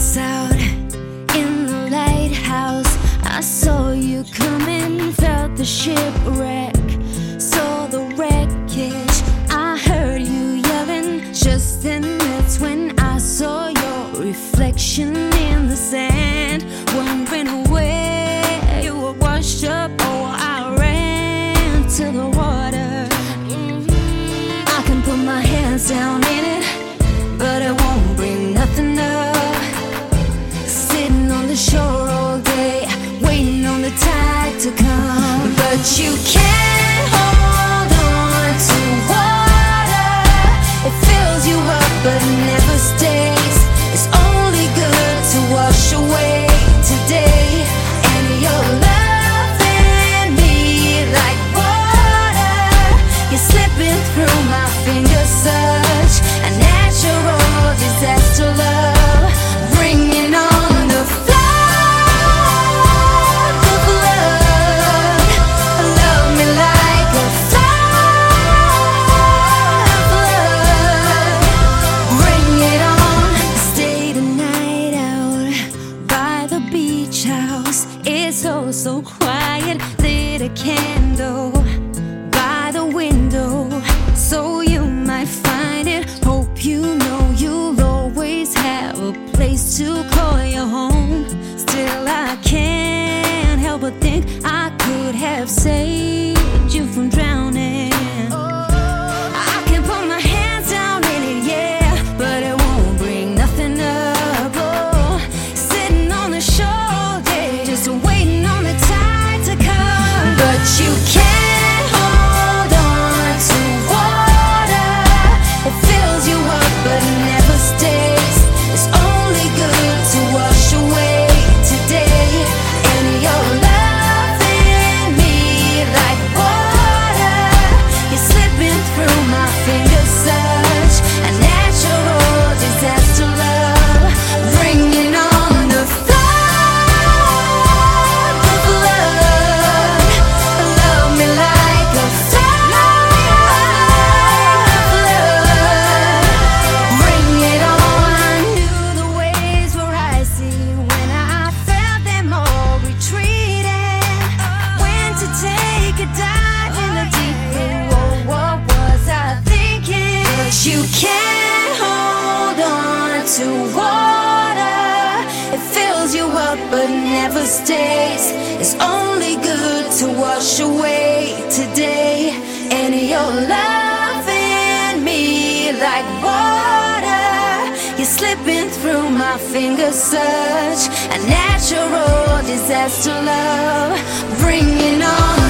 out in the lighthouse. I saw you coming, felt the shipwreck, saw the wreckage. I heard you yelling, just then that's when I saw your reflection in the sand. Wondering where you were washed up. you can so quiet. Lit a candle by the window so you might find it. Hope you know you'll always have a place to call your home. you can't hold on to water, it fills you up but never stays. It's only good to wash away today, and you're loving me like water. You're slipping through my fingers, such a natural disaster. Love, bringing on.